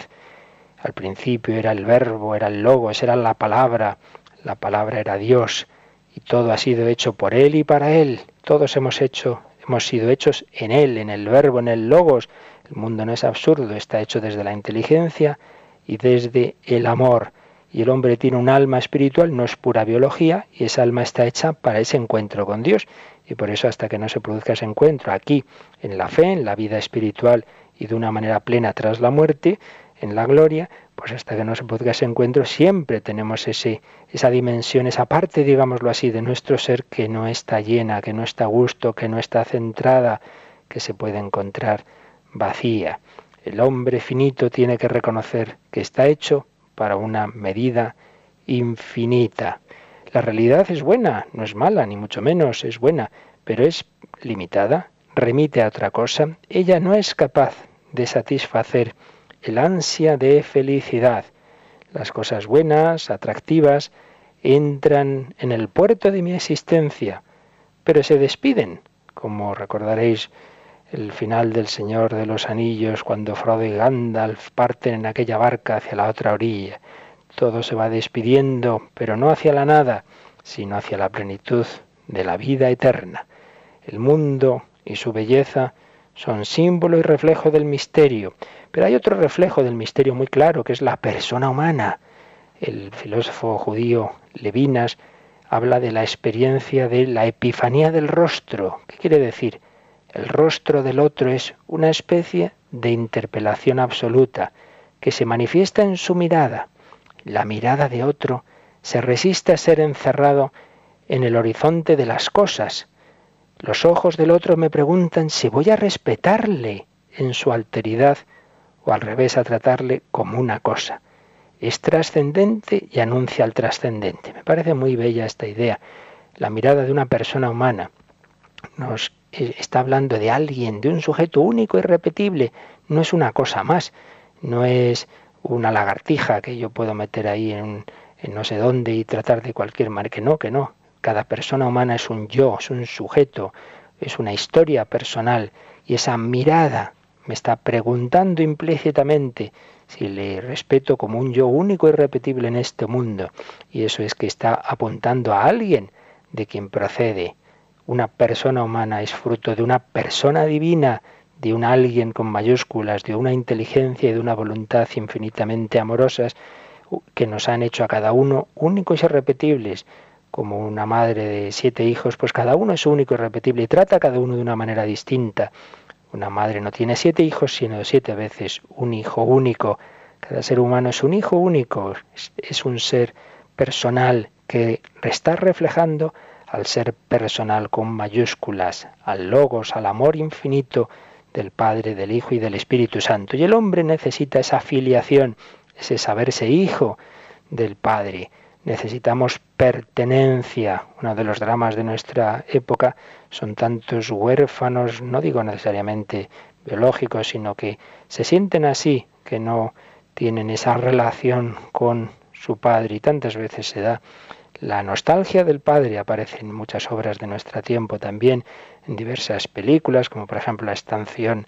Al principio era el Verbo, era el Logos, era la palabra, la palabra era Dios, y todo ha sido hecho por Él y para Él. Todos hemos hecho, hemos sido hechos en Él, en el Verbo, en el Logos. El mundo no es absurdo, está hecho desde la inteligencia y desde el amor. Y el hombre tiene un alma espiritual, no es pura biología, y esa alma está hecha para ese encuentro con Dios. Y por eso hasta que no se produzca ese encuentro aquí, en la fe, en la vida espiritual y de una manera plena tras la muerte, en la gloria, pues hasta que no se produzca ese encuentro, siempre tenemos ese, esa dimensión, esa parte, digámoslo así, de nuestro ser que no está llena, que no está a gusto, que no está centrada, que se puede encontrar vacía. El hombre finito tiene que reconocer que está hecho para una medida infinita. La realidad es buena, no es mala, ni mucho menos, es buena, pero es limitada, remite a otra cosa. Ella no es capaz de satisfacer el ansia de felicidad. Las cosas buenas, atractivas, entran en el puerto de mi existencia, pero se despiden, como recordaréis el final del Señor de los Anillos, cuando Frodo y Gandalf parten en aquella barca hacia la otra orilla. Todo se va despidiendo, pero no hacia la nada, sino hacia la plenitud de la vida eterna. El mundo y su belleza son símbolo y reflejo del misterio. Pero hay otro reflejo del misterio muy claro, que es la persona humana. El filósofo judío Levinas habla de la experiencia de la epifanía del rostro. ¿Qué quiere decir? El rostro del otro es una especie de interpelación absoluta que se manifiesta en su mirada. La mirada de otro se resiste a ser encerrado en el horizonte de las cosas. Los ojos del otro me preguntan si voy a respetarle en su alteridad o al revés a tratarle como una cosa. Es trascendente y anuncia al trascendente. Me parece muy bella esta idea. La mirada de una persona humana nos está hablando de alguien, de un sujeto único y repetible. No es una cosa más, no es una lagartija que yo puedo meter ahí en, no sé dónde y tratar de cualquier manera. Que no, que no. Cada persona humana es un yo, es un sujeto, es una historia personal. Y esa mirada me está preguntando implícitamente si le respeto como un yo único y repetible en este mundo. Y eso es que está apuntando a alguien de quien procede una persona humana es fruto de una persona divina, de un alguien con mayúsculas, de una inteligencia y de una voluntad infinitamente amorosas que nos han hecho a cada uno únicos y irrepetibles. Como una madre de siete hijos, pues cada uno es único y irrepetible y trata a cada uno de una manera distinta. Una madre no tiene siete hijos, sino siete veces un hijo único. Cada ser humano es un hijo único, es, un ser personal que está reflejando al ser personal con mayúsculas, al logos, al amor infinito del Padre, del Hijo y del Espíritu Santo. Y el hombre necesita esa filiación, ese saberse hijo del Padre. Necesitamos pertenencia. Uno de los dramas de nuestra época son tantos huérfanos, no digo necesariamente biológicos, sino que se sienten así, que no tienen esa relación con su padre y tantas veces se da la nostalgia del padre aparece en muchas obras de nuestro tiempo también, en diversas películas, como por ejemplo La Estación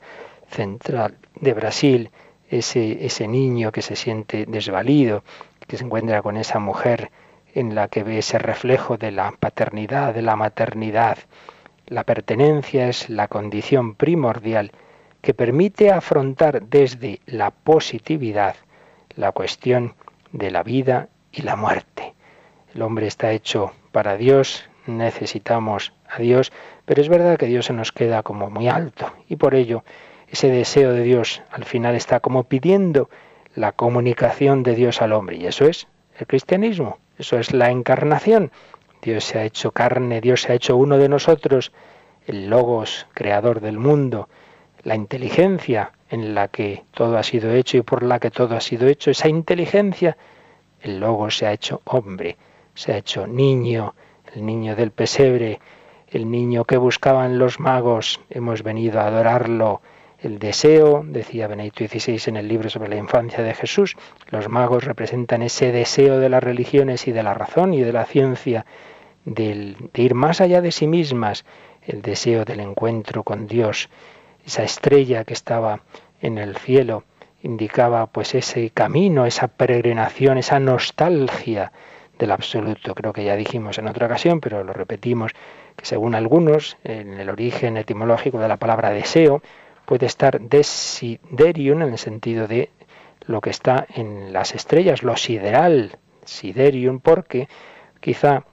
Central de Brasil, ese, ese niño que se siente desvalido, que se encuentra con esa mujer en la que ve ese reflejo de la paternidad, de la maternidad. La pertenencia es la condición primordial que permite afrontar desde la positividad la cuestión de la vida y la muerte. El hombre está hecho para Dios, necesitamos a Dios, pero es verdad que Dios se nos queda como muy alto y por ello ese deseo de Dios al final está como pidiendo la comunicación de Dios al hombre y eso es el cristianismo, eso es la encarnación. Dios se ha hecho carne, Dios se ha hecho uno de nosotros, el logos creador del mundo, la inteligencia en la que todo ha sido hecho y por la que todo ha sido hecho, esa inteligencia, el logos se ha hecho hombre se ha hecho niño, el niño del pesebre, el niño que buscaban los magos, hemos venido a adorarlo. El deseo, decía Benedicto XVI en el libro sobre la infancia de Jesús, los magos representan ese deseo de las religiones y de la razón y de la ciencia, de ir más allá de sí mismas, el deseo del encuentro con Dios. Esa estrella que estaba en el cielo indicaba pues ese camino, esa peregrinación, esa nostalgia del absoluto. Creo que ya dijimos en otra ocasión, pero lo repetimos, que según algunos, en el origen etimológico de la palabra deseo, puede estar desiderium en el sentido de lo que está en las estrellas, lo sideral, siderium, porque quizá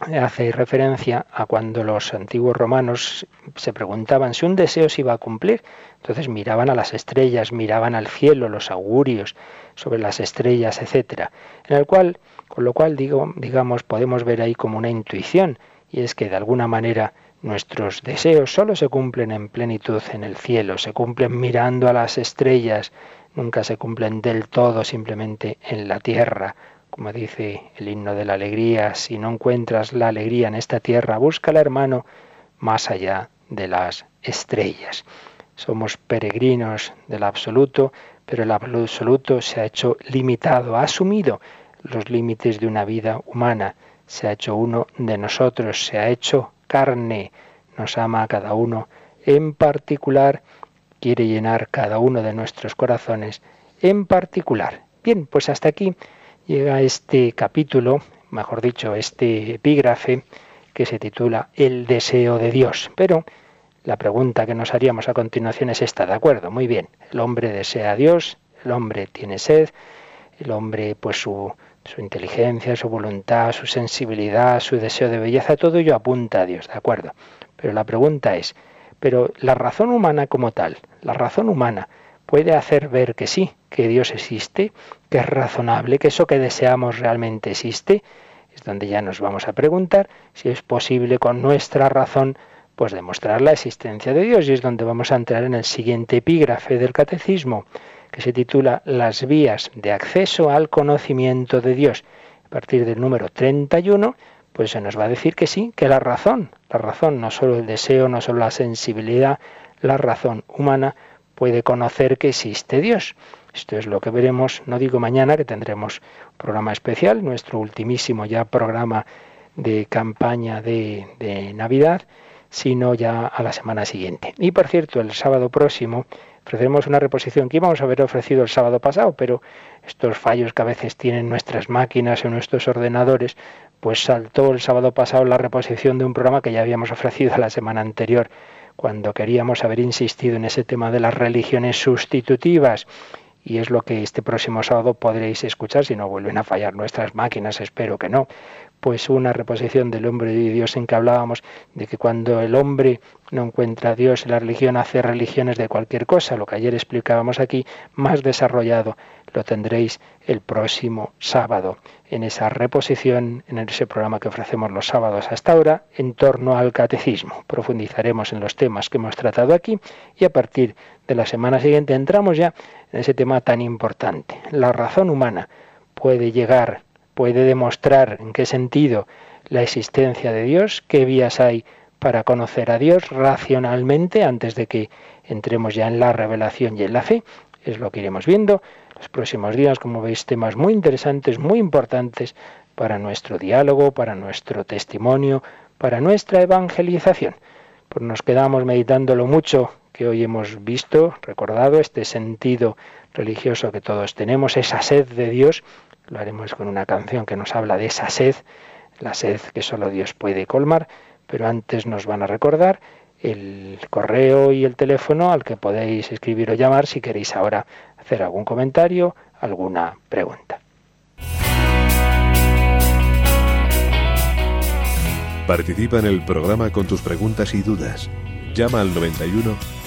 hace referencia a cuando los antiguos romanos se preguntaban si un deseo se iba a cumplir. Entonces miraban a las estrellas, miraban al cielo, los augurios sobre las estrellas, etcétera, en el cual con lo cual, digo, digamos, podemos ver ahí como una intuición, y es que de alguna manera nuestros deseos solo se cumplen en plenitud en el cielo, se cumplen mirando a las estrellas, nunca se cumplen del todo simplemente en la tierra. Como dice el himno de la alegría, si no encuentras la alegría en esta tierra, búscala, hermano, más allá de las estrellas. Somos peregrinos del absoluto, pero el absoluto se ha hecho limitado, ha asumido los límites de una vida humana. Se ha hecho uno de nosotros, se ha hecho carne, nos ama a cada uno en particular, quiere llenar cada uno de nuestros corazones en particular. Bien, pues hasta aquí llega este capítulo, mejor dicho, este epígrafe que se titula El deseo de Dios. Pero La pregunta que nos haríamos a continuación es esta, ¿de acuerdo? Muy bien. El hombre desea a Dios, el hombre tiene sed, el hombre pues su, su inteligencia, su voluntad, su sensibilidad, su deseo de belleza, todo ello apunta a Dios, ¿de acuerdo? Pero la pregunta es, pero la razón humana como tal, la razón humana puede hacer ver que sí, que Dios existe, que es razonable, que eso que deseamos realmente existe, es donde ya nos vamos a preguntar si es posible con nuestra razón pues demostrar la existencia de Dios. Y es donde vamos a entrar en el siguiente epígrafe del catecismo que se titula Las vías de acceso al conocimiento de Dios. A partir del número 31 pues se nos va a decir que sí, que la razón, la razón, no solo el deseo, no solo la sensibilidad, la razón humana puede conocer que existe Dios. Esto es lo que veremos, no digo mañana, que tendremos programa especial, nuestro ultimísimo ya programa de campaña de, de Navidad, sino ya a la semana siguiente. Y por cierto, el sábado próximo ofreceremos una reposición que íbamos a haber ofrecido el sábado pasado, pero estos fallos que a veces tienen nuestras máquinas o nuestros ordenadores, pues saltó el sábado pasado la reposición de un programa que ya habíamos ofrecido la semana anterior, cuando queríamos haber insistido en ese tema de las religiones sustitutivas. Y es lo que este próximo sábado podréis escuchar si no vuelven a fallar nuestras máquinas, espero que no pues una reposición del hombre de Dios en que hablábamos de que cuando el hombre no encuentra a Dios, la religión hace religiones de cualquier cosa, lo que ayer explicábamos aquí, más desarrollado lo tendréis el próximo sábado en esa reposición, en ese programa que ofrecemos los sábados hasta ahora, en torno al catecismo. Profundizaremos en los temas que hemos tratado aquí y a partir de la semana siguiente entramos ya en ese tema tan importante. La razón humana puede llegar puede demostrar en qué sentido la existencia de Dios, qué vías hay para conocer a Dios racionalmente antes de que entremos ya en la revelación y en la fe. Es lo que iremos viendo los próximos días, como veis, temas muy interesantes, muy importantes para nuestro diálogo, para nuestro testimonio, para nuestra evangelización. Pues nos quedamos meditando lo mucho que hoy hemos visto, recordado este sentido religioso que todos tenemos, esa sed de Dios lo haremos con una canción que nos habla de esa sed, la sed que solo Dios puede colmar, pero antes nos van a recordar el correo y el teléfono al que podéis escribir o llamar si queréis ahora hacer algún comentario, alguna pregunta. Participa en el programa con tus preguntas y dudas. Llama al 91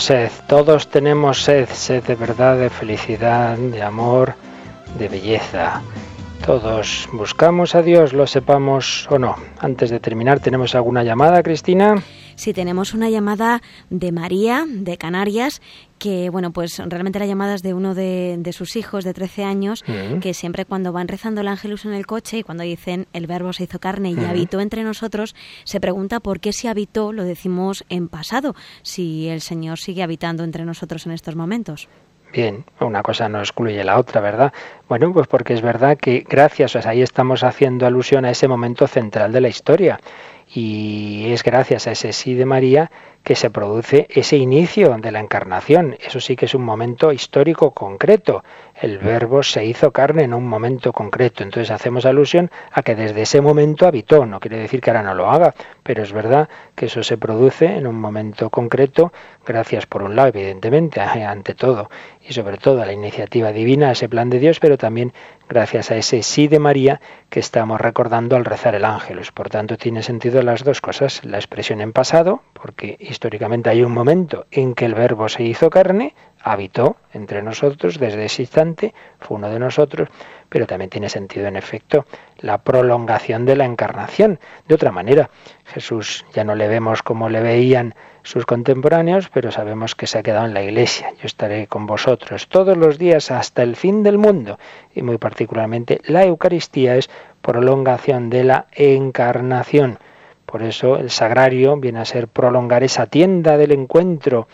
Sed, todos tenemos sed, sed de verdad, de felicidad, de amor, de belleza. Todos buscamos a Dios, lo sepamos o no. Antes de terminar, ¿tenemos alguna llamada, Cristina? Sí, tenemos una llamada de María, de Canarias, que, bueno, pues realmente la llamada es de uno de, sus hijos de 13 años, mm. que siempre cuando van rezando el ángelus en el coche y cuando dicen el verbo se hizo carne y mm. habitó entre nosotros, se pregunta por qué si habitó lo decimos en pasado, si el Señor sigue habitando entre nosotros en estos momentos. Bien, una cosa no excluye la otra, ¿verdad? Bueno, pues porque es verdad que gracias, o ahí estamos haciendo alusión a ese momento central de la historia. Y es gracias a ese sí de María que se produce ese inicio de la encarnación. Eso sí que es un momento histórico concreto. El verbo se hizo carne en un momento concreto. Entonces hacemos alusión a que desde ese momento habitó. No quiere decir que ahora no lo haga, pero es verdad que eso se produce en un momento concreto, gracias por un lado, evidentemente, ante todo, y sobre todo a la iniciativa divina, a ese plan de Dios, pero también gracias a ese sí de María que estamos recordando al rezar el ángelus. Por tanto, tiene sentido las dos cosas, la expresión en pasado, porque históricamente hay un momento en que el verbo se hizo carne, habitó entre nosotros desde ese instante, fue uno de nosotros, pero también tiene sentido en efecto la prolongación de la encarnación. De otra manera, Jesús ya no le vemos como le veían sus contemporáneos, pero sabemos que se ha quedado en la iglesia. Yo estaré con vosotros todos los días hasta el fin del mundo. Y muy particularmente la Eucaristía es prolongación de la encarnación. Por eso el sagrario viene a ser prolongar esa tienda del encuentro,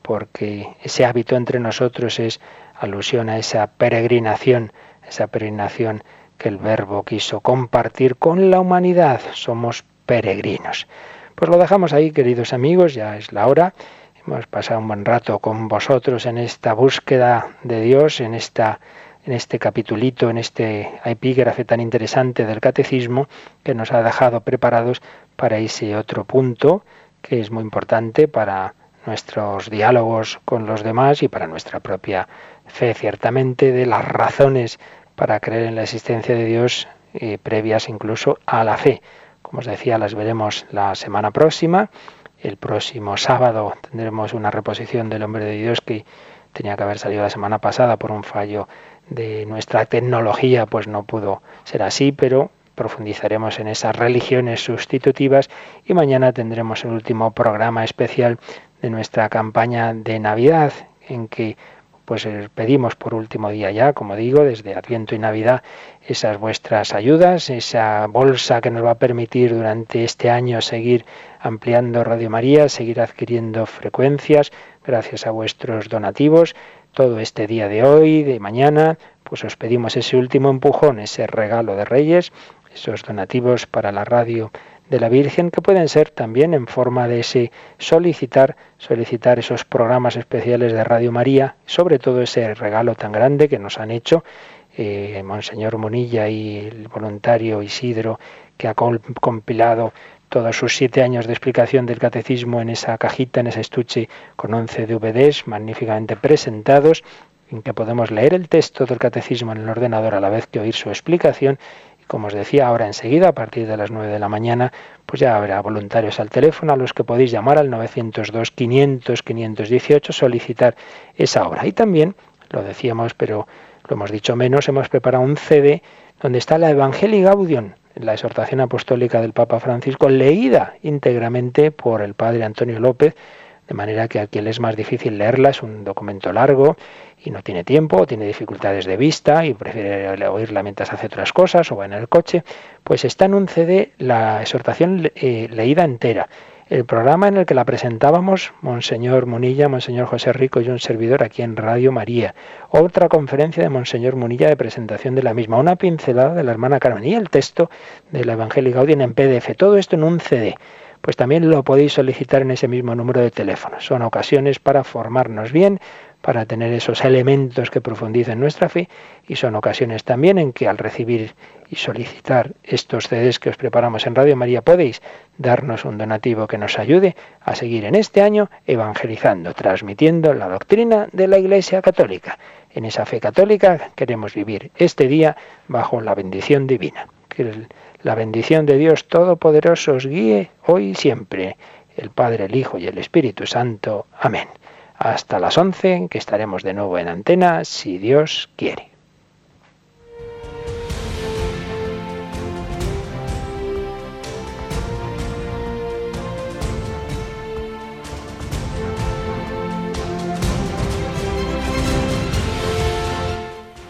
porque ese hábito entre nosotros es alusión a esa peregrinación, esa peregrinación que el Verbo quiso compartir con la humanidad. Somos peregrinos. Pues lo dejamos ahí, queridos amigos, ya es la hora. Hemos pasado un buen rato con vosotros en esta búsqueda de Dios, en esta en este capitulito, en este epígrafe tan interesante del catecismo que nos ha dejado preparados para ese otro punto que es muy importante para nuestros diálogos con los demás y para nuestra propia fe, ciertamente, de las razones para creer en la existencia de Dios eh, previas incluso a la fe. Como os decía, las veremos la semana próxima. El próximo sábado tendremos una reposición del Hombre de Dios que tenía que haber salido la semana pasada por un fallo de nuestra tecnología, pues no pudo ser así, pero profundizaremos en esas religiones sustitutivas y mañana tendremos el último programa especial de nuestra campaña de Navidad en que pues eh, pedimos por último día ya, como digo, desde Adviento y Navidad, esas vuestras ayudas, esa bolsa que nos va a permitir durante este año seguir ampliando Radio María, seguir adquiriendo frecuencias, gracias a vuestros donativos. Todo este día de hoy, de mañana, pues os pedimos ese último empujón, ese regalo de Reyes, esos donativos para la radio de la Virgen que pueden ser también en forma de ese solicitar, solicitar esos programas especiales de Radio María, sobre todo ese regalo tan grande que nos han hecho eh, Monseñor Monilla y el voluntario Isidro que ha compilado todos sus siete años de explicación del catecismo en esa cajita, en ese estuche con once DVDs magníficamente presentados, en que podemos leer el texto del catecismo en el ordenador a la vez que oír su explicación como os decía, ahora enseguida, a partir de las 9 de la mañana, pues ya habrá voluntarios al teléfono a los que podéis llamar al 902-500-518, solicitar esa obra. Y también, lo decíamos, pero lo hemos dicho menos, hemos preparado un CD donde está la Evangelii Gaudium, la exhortación apostólica del Papa Francisco, leída íntegramente por el padre Antonio López, de manera que a quien es más difícil leerla, es un documento largo y no tiene tiempo, o tiene dificultades de vista y prefiere oírla mientras hace otras cosas o va en el coche, pues está en un CD la exhortación eh, leída entera. El programa en el que la presentábamos, Monseñor Munilla, Monseñor José Rico y un servidor aquí en Radio María. Otra conferencia de Monseñor Munilla de presentación de la misma. Una pincelada de la hermana Carmen y el texto de la Evangelio Gaudium en PDF. Todo esto en un CD pues también lo podéis solicitar en ese mismo número de teléfono. Son ocasiones para formarnos bien, para tener esos elementos que profundicen nuestra fe y son ocasiones también en que al recibir y solicitar estos CDs que os preparamos en Radio María podéis darnos un donativo que nos ayude a seguir en este año evangelizando, transmitiendo la doctrina de la Iglesia Católica. En esa fe católica queremos vivir este día bajo la bendición divina. La bendición de Dios Todopoderoso os guíe hoy y siempre. el Padre, el Hijo y el Espíritu Santo. Amén. Hasta las once, que estaremos de nuevo en antena, si Dios quiere.